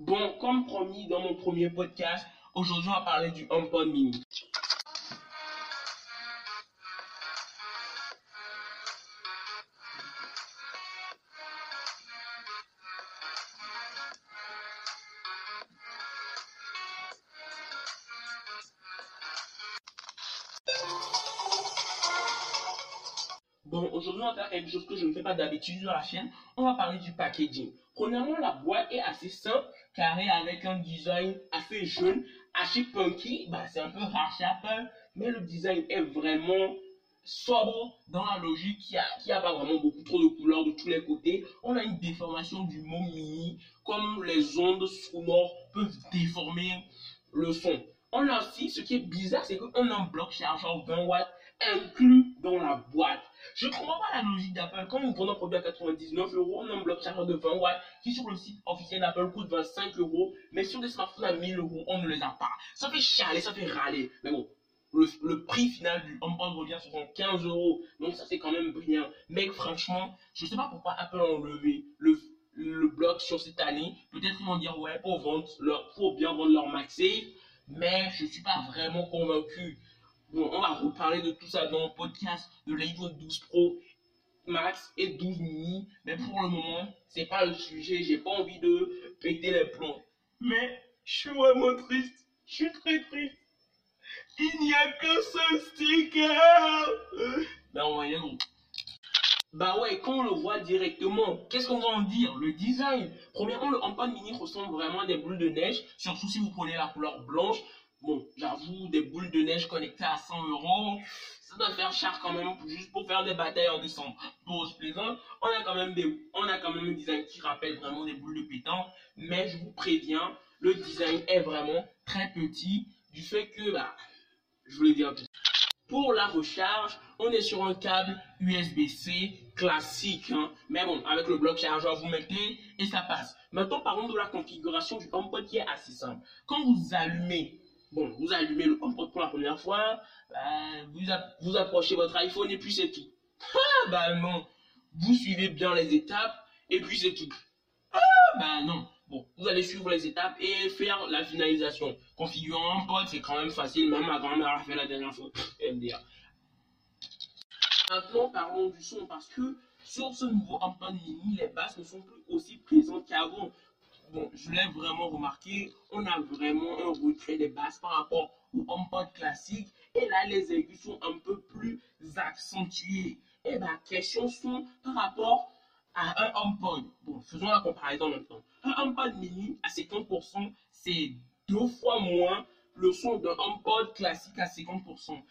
Bon, comme promis dans mon premier podcast, aujourd'hui on va parler du HomePod mini. Bon, aujourd'hui, on va faire quelque chose que je ne fais pas d'habitude sur la chaîne. On va parler du packaging. Premièrement, la boîte est assez simple, carrée avec un design assez jaune, assez punky. Bah, c'est un peu Apple, mais le design est vraiment sobre dans la logique qui a, qui a pas vraiment beaucoup trop de couleurs de tous les côtés. On a une déformation du mot mini, comme les ondes sonores peuvent déformer le son. On a aussi, ce qui est bizarre, c'est qu'on a un bloc chargeur 20 watts inclus dans la boîte. Je comprends pas la logique d'Apple. Quand nous vendons un produit à 99 euros, on a un bloc chargeur de 20 watts qui sur le site officiel d'Apple coûte 25 euros, mais sur des smartphones à 1000 euros, on ne les a pas. Ça fait chialer, ça fait râler. Mais bon, le, prix final du HomePod revient sur 15 euros. Donc ça c'est quand même bien. Mais franchement, je ne sais pas pourquoi Apple a enlevé le, bloc sur cette année. Peut-être qu'ils vont dire ouais pour vendre leur, pour bien vendre leur MagSafe, mais je ne suis pas vraiment convaincu. Bon, on va reparler de tout ça dans le podcast de l'iPhone 12 Pro Max et 12 mini. Mais pour le moment, c'est pas le sujet. J'ai pas envie de péter les plombs. Mais je suis vraiment triste. Je suis très triste. Il n'y a qu'un seul sticker. Ben, on va y aller. Bah ouais, quand on le voit directement, qu'est-ce qu'on va en dire? Le design. Premièrement, le HomePod mini ressemble vraiment à des boules de neige, surtout si vous prenez la couleur blanche. Des boules de neige connectées à 100 euros, ça doit faire cher quand même, juste pour faire des batailles en décembre. Pause plaisante, on a quand même des, on a quand même un design qui rappelle vraiment des boules de pétanque, mais je vous préviens, le design est vraiment très petit, du fait que, bah, je voulais dire Pour la recharge, on est sur un câble USB-C classique, hein. mais bon, avec le bloc chargeur, vous mettez et ça passe. Maintenant, parlons de la configuration du HomePod qui est assez simple. Quand vous allumez Bon, vous allumez le HomePod pour la première fois, bah, vous, vous, approchez votre iPhone et puis c'est tout. Ah, bah non. Vous suivez bien les étapes et puis c'est tout. Ah, bah non. Bon, vous allez suivre les étapes et faire la finalisation. Configurer un HomePod, c'est quand même facile. Même ma grand-mère a fait la dernière fois. MDA. Maintenant, parlons du son parce que sur ce nouveau HomePod mini, les basses ne sont plus aussi présentes qu'avant bon, je l'ai vraiment remarqué, on a vraiment un retrait des basses par rapport au HomePod classique. Et là, les aigus sont un peu plus accentués. Et ma question sont par rapport à un HomePod. Bon, faisons la comparaison maintenant. Un HomePod mini à 50%, c'est deux fois moins le son d'un HomePod classique à 50%.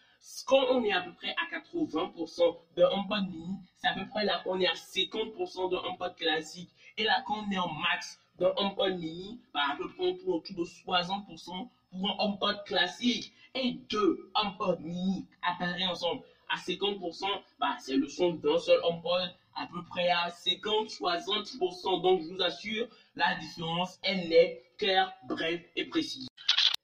Quand on est à peu près à 80% d'un HomePod mini, c'est à peu près là qu'on est à 50% d'un HomePod classique. Et là, quand on est en max d'un HomePod mini, à peu près autour de 60% pour un HomePod classique. Et deux HomePod mini apparaissent ensemble à 50%, bah, c'est le son d'un seul HomePod à peu près à 50-60%. Donc, je vous assure, la différence est nette, claire, brève et précise.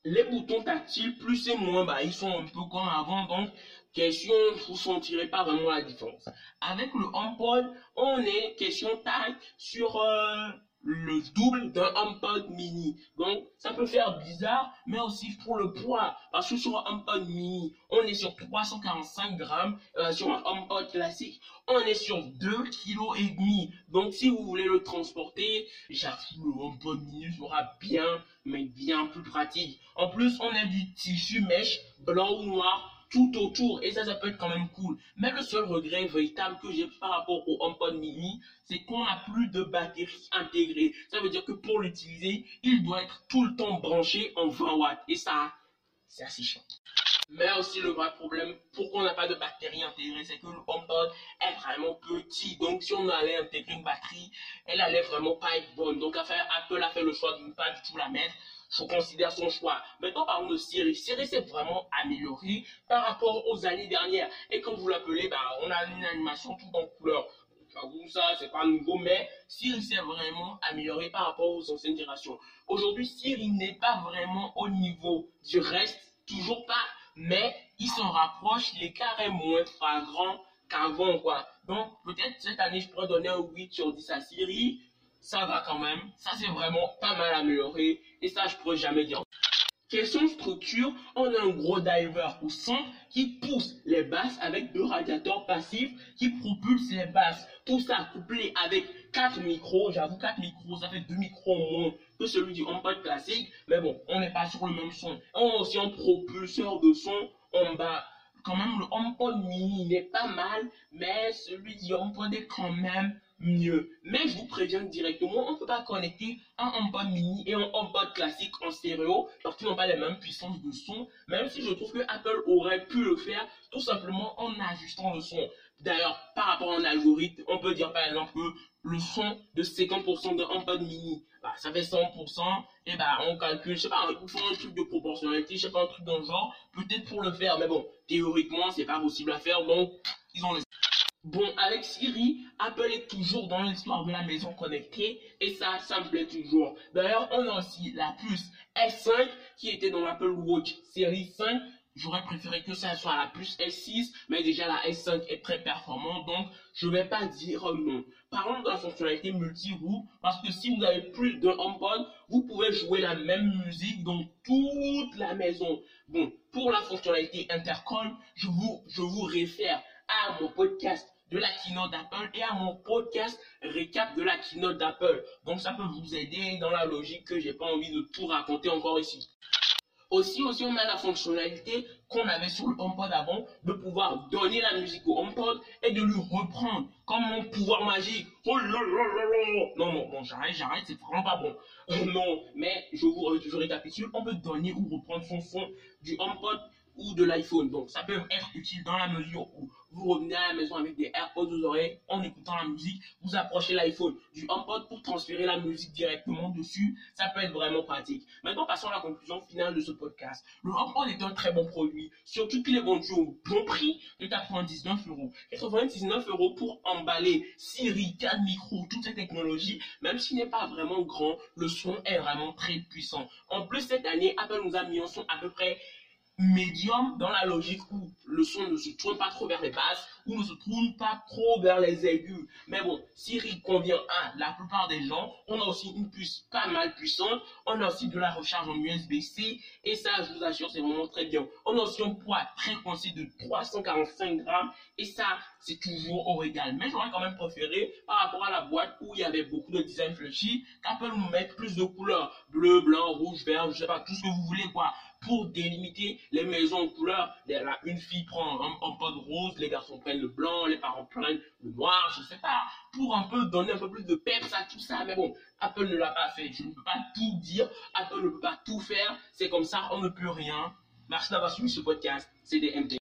Les boutons tactiles, plus et moins, bah, ils sont un peu comme avant. Donc, question, vous sentirez pas vraiment la différence. Avec le HomePod, on est question taille sur... Euh, le double d'un HomePod mini. Donc, ça peut faire bizarre, mais aussi pour le poids. Parce que sur un HomePod mini, on est sur 345 grammes. Euh, sur un HomePod classique, on est sur 2 kg et demi. Donc, si vous voulez le transporter, j'avoue, le HomePod mini sera bien, mais bien plus pratique. En plus, on a du tissu mèche blanc ou noir tout autour et ça, ça peut être quand même cool. Mais le seul regret véritable que j'ai par rapport au HomePod mini, c'est qu'on n'a plus de batterie intégrée. Ça veut dire que pour l'utiliser, il doit être tout le temps branché en 20 watts et ça, c'est assez chiant. Mais aussi le vrai problème, pourquoi on n'a pas de batterie intégrée, c'est que le HomePod est vraiment petit. Donc si on allait intégrer une batterie, elle allait vraiment pas être bonne. Donc Apple a fait le choix de ne pas du tout la mettre je considère son choix. Maintenant, parlons de Siri. Siri s'est vraiment amélioré par rapport aux années dernières. Et comme vous l'appelez, bah, on a une animation tout en couleur. J'avoue, ça, c'est pas nouveau, mais Siri s'est vraiment amélioré par rapport aux anciennes générations. Aujourd'hui, Siri n'est pas vraiment au niveau du reste, toujours pas, mais il s'en rapproche, l'écart est moins flagrant qu'avant, quoi. Donc, peut-être cette année, je pourrais donner un 8 sur 10 à Siri, ça va quand même. Ça, c'est vraiment pas mal amélioré. Et ça, je pourrais jamais dire. Question structure, on a un gros diver au centre qui pousse les basses avec deux radiateurs passifs qui propulsent les basses. Tout ça couplé avec quatre micros. J'avoue, quatre micros, ça fait deux micros moins que celui du HomePod classique. Mais bon, on n'est pas sur le même son. On a aussi un propulseur de son en bas quand même, le HomePod mini n'est pas mal, mais celui du HomePod est quand même mieux. Mais je vous préviens directement, on ne peut pas connecter un HomePod mini et un HomePod classique en stéréo parce qu'ils n'ont pas les mêmes puissances de son, même si je trouve que Apple aurait pu le faire tout simplement en ajustant le son. D'ailleurs, par rapport à un algorithme, on peut dire par exemple que le son de 50% de HomePod mini, bah, ça fait 100%, et bah, on calcule, je sais pas, ils font un truc de proportionnalité, je sais pas, un truc dans le genre, peut-être pour le faire, mais bon, théoriquement, c'est pas possible à faire, donc, ils ont les... Bon, avec Siri, Apple est toujours dans l'histoire de la maison connectée et ça, ça me plaît toujours. D'ailleurs, on a aussi la puce S5 qui était dans l'Apple Watch série 5 J'aurais préféré que ça soit la puce S6, mais déjà la S5 est très performante, donc je vais pas dire non. Parlons de la fonctionnalité multi-roue, parce que si vous avez plus d'un HomePod, vous pouvez jouer la même musique dans toute la maison. Bon, pour la fonctionnalité intercom, je vous, je vous réfère à mon podcast de la keynote d'Apple et à mon podcast récap de la keynote d'Apple. Donc ça peut vous aider dans la logique que j'ai pas envie de tout raconter encore ici. Aussi, aussi, on a la fonctionnalité qu'on avait sur le HomePod avant, de pouvoir donner la musique au HomePod et de lui reprendre comme mon pouvoir magique. Oh là là là Non, non, j'arrête, j'arrête, c'est vraiment pas bon. Euh, non, mais je vous je récapitule, on peut donner ou reprendre son son du HomePod ou de l'iPhone. Donc, ça peut être utile dans la mesure où vous revenez à la maison avec des AirPods aux oreilles en écoutant la musique, vous approchez l'iPhone du HomePod pour transférer la musique directement dessus. Ça peut être vraiment pratique. Maintenant, passons à la conclusion finale de ce podcast. Le HomePod est un très bon produit, surtout qu'il est vendu au bon prix de 99 euros. 99 euros pour emballer Siri, 4 micros, toutes ces technologies, même s'il n'est pas vraiment grand, le son est vraiment très puissant. En plus, cette année, Apple nous a mis un son à peu près médium dans la logique où le son ne se tourne pas trop vers les basses ou ne se tourne pas trop vers les aigus. Mais bon, Siri convient à la plupart des gens. On a aussi une puce pas mal puissante. On a aussi de la recharge en USB-C. Et ça, je vous assure, c'est vraiment très bien. On a aussi un poids très concis de 345 grammes. Et ça, c'est toujours au régal. Mais j'aurais quand même préféré, par rapport à la boîte où il y avait beaucoup de design flashy, qu'Apple nous mette plus de couleurs. Bleu, blanc, rouge, vert, je sais pas, tout ce que vous voulez, quoi pour délimiter les maisons en couleur. Une fille prend un, un de rose, les garçons prennent le blanc, les parents prennent le noir, je sais pas, pour un peu donner un peu plus de peps à tout ça. Mais bon, Apple ne l'a pas fait. Je ne peux pas tout dire. Apple ne peut pas tout faire. C'est comme ça, on ne peut rien. Merci d'avoir suivi ce podcast. C'est des MT.